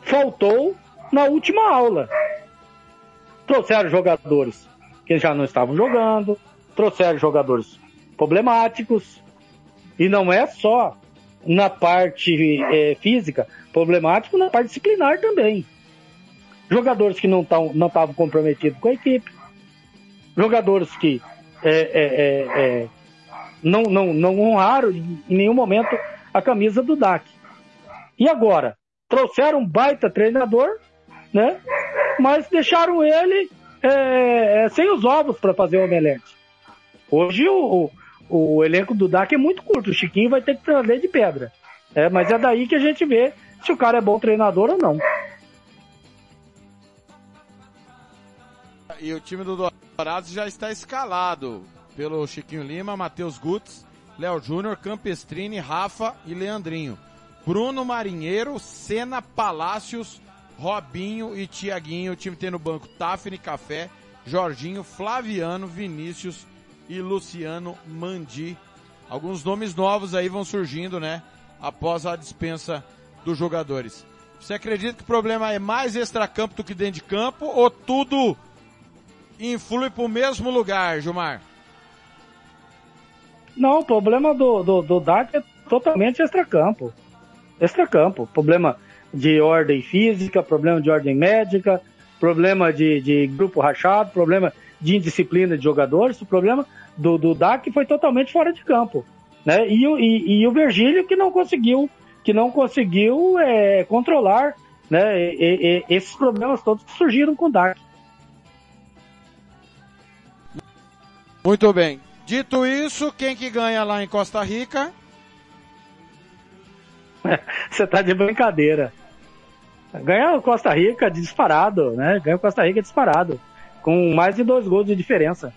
faltou na última aula. Trouxeram jogadores que já não estavam jogando, trouxeram jogadores problemáticos, e não é só na parte é, física, problemático na parte disciplinar também jogadores que não estavam comprometidos com a equipe, jogadores que é, é, é, é, não, não, não honraram em nenhum momento a camisa do DAC. E agora? Trouxeram um baita treinador, né? Mas deixaram ele é, é, sem os ovos para fazer o omelete. Hoje o, o, o, elenco do DAC é muito curto. O Chiquinho vai ter que trazer de pedra. É, mas é daí que a gente vê se o cara é bom treinador ou não. E o time do Dourados já está escalado pelo Chiquinho Lima, Matheus Gutz, Léo Júnior, Campestrini, Rafa e Leandrinho. Bruno Marinheiro, Senna Palácios, Robinho e Tiaguinho. O time tem no banco Tafne Café, Jorginho, Flaviano, Vinícius e Luciano Mandi. Alguns nomes novos aí vão surgindo, né? Após a dispensa dos jogadores. Você acredita que o problema é mais extracampo do que dentro de campo ou tudo influi para o mesmo lugar, Gilmar? Não, o problema do, do, do DAC é totalmente extracampo. Extracampo. Problema de ordem física, problema de ordem médica, problema de, de grupo rachado, problema de indisciplina de jogadores, o problema do, do DAC foi totalmente fora de campo. Né? E, e, e o Virgílio que não conseguiu, que não conseguiu é, controlar né, e, esses problemas todos que surgiram com o DAC. Muito bem. Dito isso, quem que ganha lá em Costa Rica? Você tá de brincadeira. Ganha o Costa Rica disparado, né? Ganha o Costa Rica disparado. Com mais de dois gols de diferença.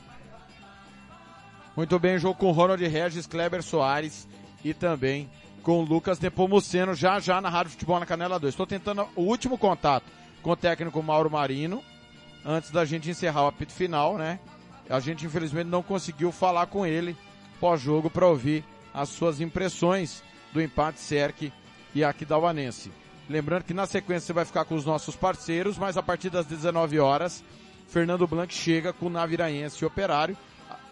Muito bem, jogo com Ronald Regis, Kleber Soares e também com Lucas Nepomuceno já já na Rádio Futebol na Canela 2. Estou tentando o último contato com o técnico Mauro Marino, antes da gente encerrar o apito final, né? A gente infelizmente não conseguiu falar com ele pós-jogo para ouvir as suas impressões do empate Cerque e Aquidauanense. Lembrando que na sequência você vai ficar com os nossos parceiros, mas a partir das 19 horas, Fernando Blanc chega com o Naviraense e Operário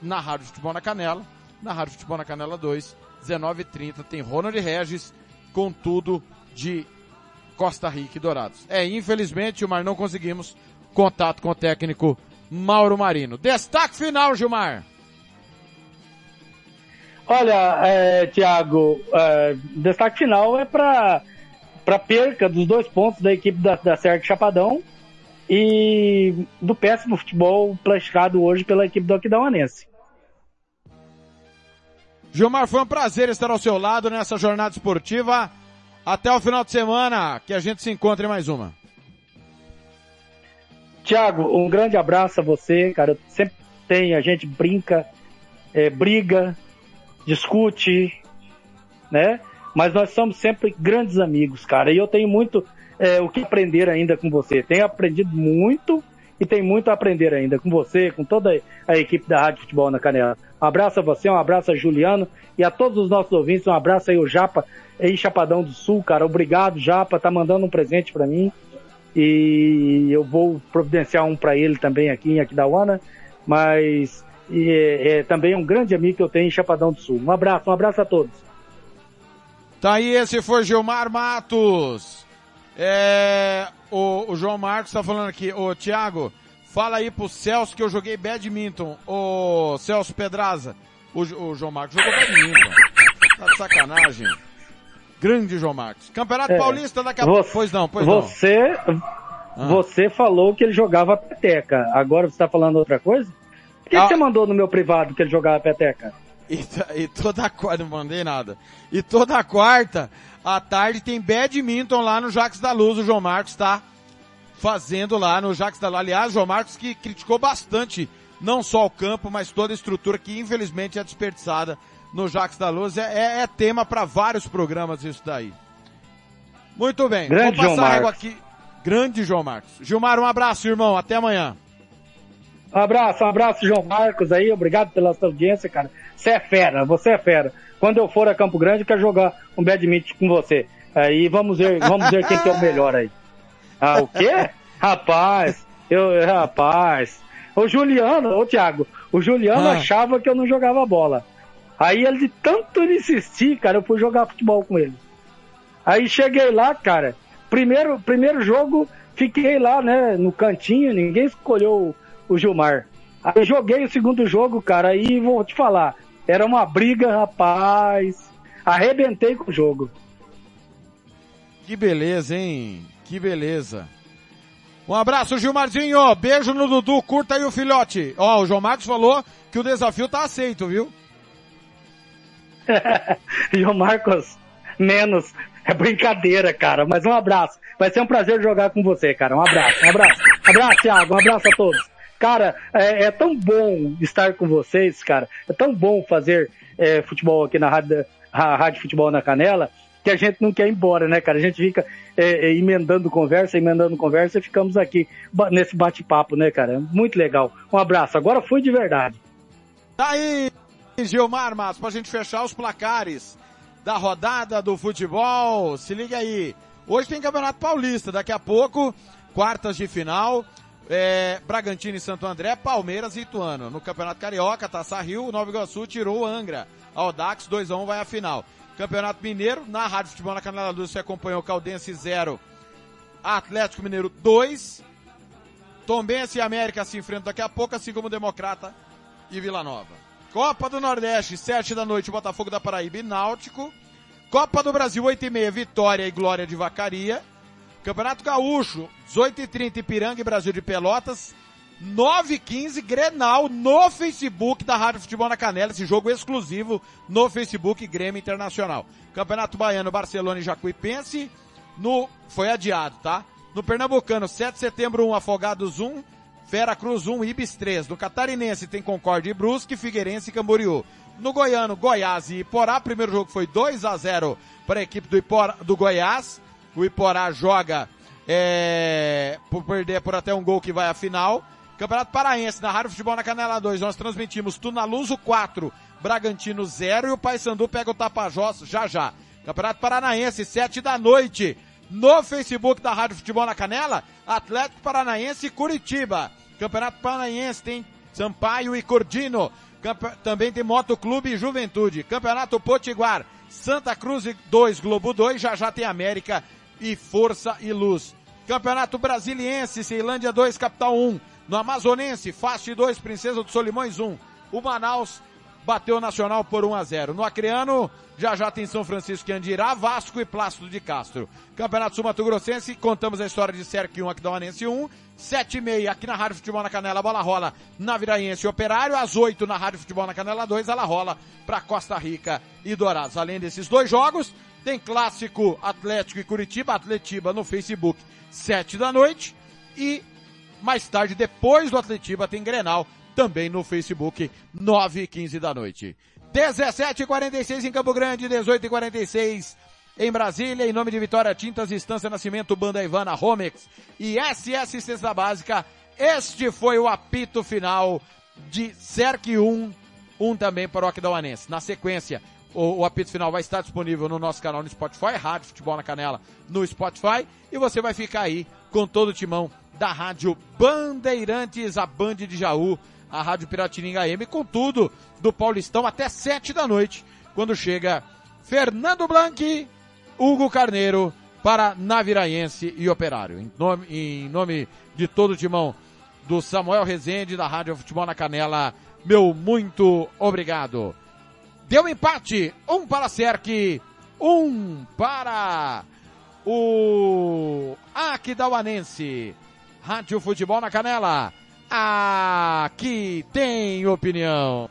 na Rádio Futebol na Canela, na Rádio Futebol na Canela 2, 19h30, tem Ronald Regis com tudo de Costa Rica e Dourados. É, infelizmente, Gilmar, não conseguimos contato com o técnico Mauro Marino. Destaque final, Gilmar. Olha, é, Thiago, é, destaque final é para para perca dos dois pontos da equipe da, da Cerque Chapadão e do péssimo futebol praticado hoje pela equipe do Aquidauanense. Gilmar, foi um prazer estar ao seu lado nessa jornada esportiva. Até o final de semana, que a gente se encontre em mais uma. Tiago, um grande abraço a você, cara. Sempre tem, a gente brinca, é, briga, discute, né? Mas nós somos sempre grandes amigos, cara. E eu tenho muito é, o que aprender ainda com você. Tenho aprendido muito e tem muito a aprender ainda com você, com toda a equipe da Rádio Futebol na Canela. Um abraço a você, um abraço a Juliano e a todos os nossos ouvintes, um abraço aí o Japa em Chapadão do Sul, cara. Obrigado, Japa, tá mandando um presente para mim e eu vou providenciar um para ele também aqui em Aquidauana, mas e, é, é, também um grande amigo que eu tenho em Chapadão do Sul. Um abraço, um abraço a todos. Tá aí, esse foi Gilmar Matos. É, o, o João Marcos tá falando aqui, ô Thiago, fala aí pro Celso que eu joguei badminton, ô Celso Pedraza. O, o João Marcos jogou badminton. Tá de sacanagem. Grande João Marcos. Campeonato é, Paulista daqui a pouco. Pois não, pois você, não. Ah. Você falou que ele jogava peteca. Agora você tá falando outra coisa? Por que, ah. que você mandou no meu privado que ele jogava peteca? E, e toda quarta, não mandei nada. E toda quarta, à tarde, tem badminton lá no Jacques da Luz. O João Marcos tá fazendo lá no Jacques da Luz. Aliás, o João Marcos que criticou bastante, não só o campo, mas toda a estrutura que infelizmente é desperdiçada no Jacques da Luz. É, é, é tema para vários programas isso daí. Muito bem. Grande Vou passar João aqui. Grande João Marcos. Gilmar, um abraço, irmão. Até amanhã. Um abraço, um abraço, João Marcos aí. Obrigado pela sua audiência, cara. Você é fera, você é fera. Quando eu for a Campo Grande, eu quero jogar um badminton com você. Aí vamos ver, vamos ver quem que é o melhor aí. Ah, o quê? Rapaz, eu, rapaz. O Juliano, ô Thiago, o Juliano ah. achava que eu não jogava bola. Aí ele de tanto insistir, cara, eu fui jogar futebol com ele. Aí cheguei lá, cara, Primeiro, primeiro jogo, fiquei lá, né, no cantinho, ninguém escolheu o, Gilmar. Aí joguei o segundo jogo, cara, aí vou te falar, era uma briga, rapaz. Arrebentei com o jogo. Que beleza, hein? Que beleza. Um abraço, Gilmarzinho. Beijo no Dudu. Curta aí o filhote. Ó, o João Marcos falou que o desafio tá aceito, viu? João Marcos, menos. É brincadeira, cara. Mas um abraço. Vai ser um prazer jogar com você, cara. Um abraço, um abraço. Abraço, Thiago. Um abraço a todos. Cara, é, é tão bom estar com vocês, cara. É tão bom fazer é, futebol aqui na rádio, Rádio Futebol na Canela, que a gente não quer ir embora, né, cara? A gente fica é, é, emendando conversa, emendando conversa e ficamos aqui nesse bate-papo, né, cara? Muito legal. Um abraço. Agora foi de verdade. Tá aí, Gilmar Matos, pra gente fechar os placares da rodada do futebol. Se liga aí. Hoje tem Campeonato Paulista, daqui a pouco, quartas de final. É, Bragantino e Santo André, Palmeiras e Ituano. No Campeonato Carioca, Taça Rio, Nova Iguaçu tirou o Angra. Audax 2 a 1 vai à final. Campeonato Mineiro, na Rádio Futebol na Canela Luz, você acompanhou Caldense 0, Atlético Mineiro 2. Tombense e América se enfrentam daqui a pouco, assim como Democrata e Vila Nova. Copa do Nordeste, sete da noite, Botafogo da Paraíba e Náutico. Copa do Brasil, oito e meia, Vitória e Glória de Vacaria. Campeonato Gaúcho, 18 e 30 Ipiranga e Brasil de Pelotas. 9 e 15 Grenal no Facebook da Rádio Futebol na Canela, esse jogo exclusivo no Facebook Grêmio Internacional. Campeonato Baiano, Barcelona e Jacuipense. No, foi adiado, tá? No Pernambucano, 7 de setembro, 1, Afogados 1, Vera Cruz 1, Ibis 3. No Catarinense tem Concórdia e Brusque, Figueirense e Camboriú. no Goiano, Goiás e Iporá. Primeiro jogo foi 2 a 0 para a equipe do, Iporá, do Goiás. O Iporá joga é, por perder por até um gol que vai à final. Campeonato Paraense, na Rádio Futebol na Canela 2, nós transmitimos Tunaluso 4, Bragantino 0 e o Paysandu pega o Tapajós já já. Campeonato Paranaense, 7 da noite. No Facebook da Rádio Futebol na Canela, Atlético Paranaense e Curitiba. Campeonato Paranaense tem Sampaio e Cordino. Campe... Também tem Motoclube e Juventude. Campeonato Potiguar, Santa Cruz 2, Globo 2. Já já tem América e Força e Luz. Campeonato Brasiliense, Ceilândia 2, Capital 1. No Amazonense, Fast 2, Princesa dos Solimões 1. O Manaus bateu o Nacional por 1 a 0. No Acreano, já já tem São Francisco e Andirá, Vasco e Plácido de Castro. Campeonato Sul Mato Grossense, contamos a história de Cerque 1, Aquidauanense 1. 7 e meia aqui na Rádio Futebol na Canela, bola rola na Viraense Operário. Às 8 na Rádio Futebol na Canela 2, ela rola para Costa Rica e Dourados. Além desses dois jogos, tem clássico Atlético e Curitiba, Atletiba no Facebook, 7 da noite. E mais tarde, depois do Atletiba, tem Grenal também no Facebook, 9 e 15 da noite. 17 e 46 em Campo Grande, 18 e 46 em Brasília, em nome de Vitória Tintas, Estância Nascimento, Banda Ivana, Romex e SS Cesta Básica. Este foi o apito final de CERC 1, um também para o Aquidauanense. Na sequência, o, o, apito final vai estar disponível no nosso canal no Spotify, Rádio Futebol na Canela no Spotify, e você vai ficar aí com todo o timão da Rádio Bandeirantes, a Band de Jaú, a Rádio Piratininga M, com tudo do Paulistão até sete da noite, quando chega Fernando Blanqui, Hugo Carneiro para Naviraense e Operário. Em nome, em nome de todo o timão do Samuel Rezende, da Rádio Futebol na Canela, meu muito obrigado. Deu empate, um para Cerque, um para o Aquidauanense. Rádio Futebol na Canela, aqui tem opinião.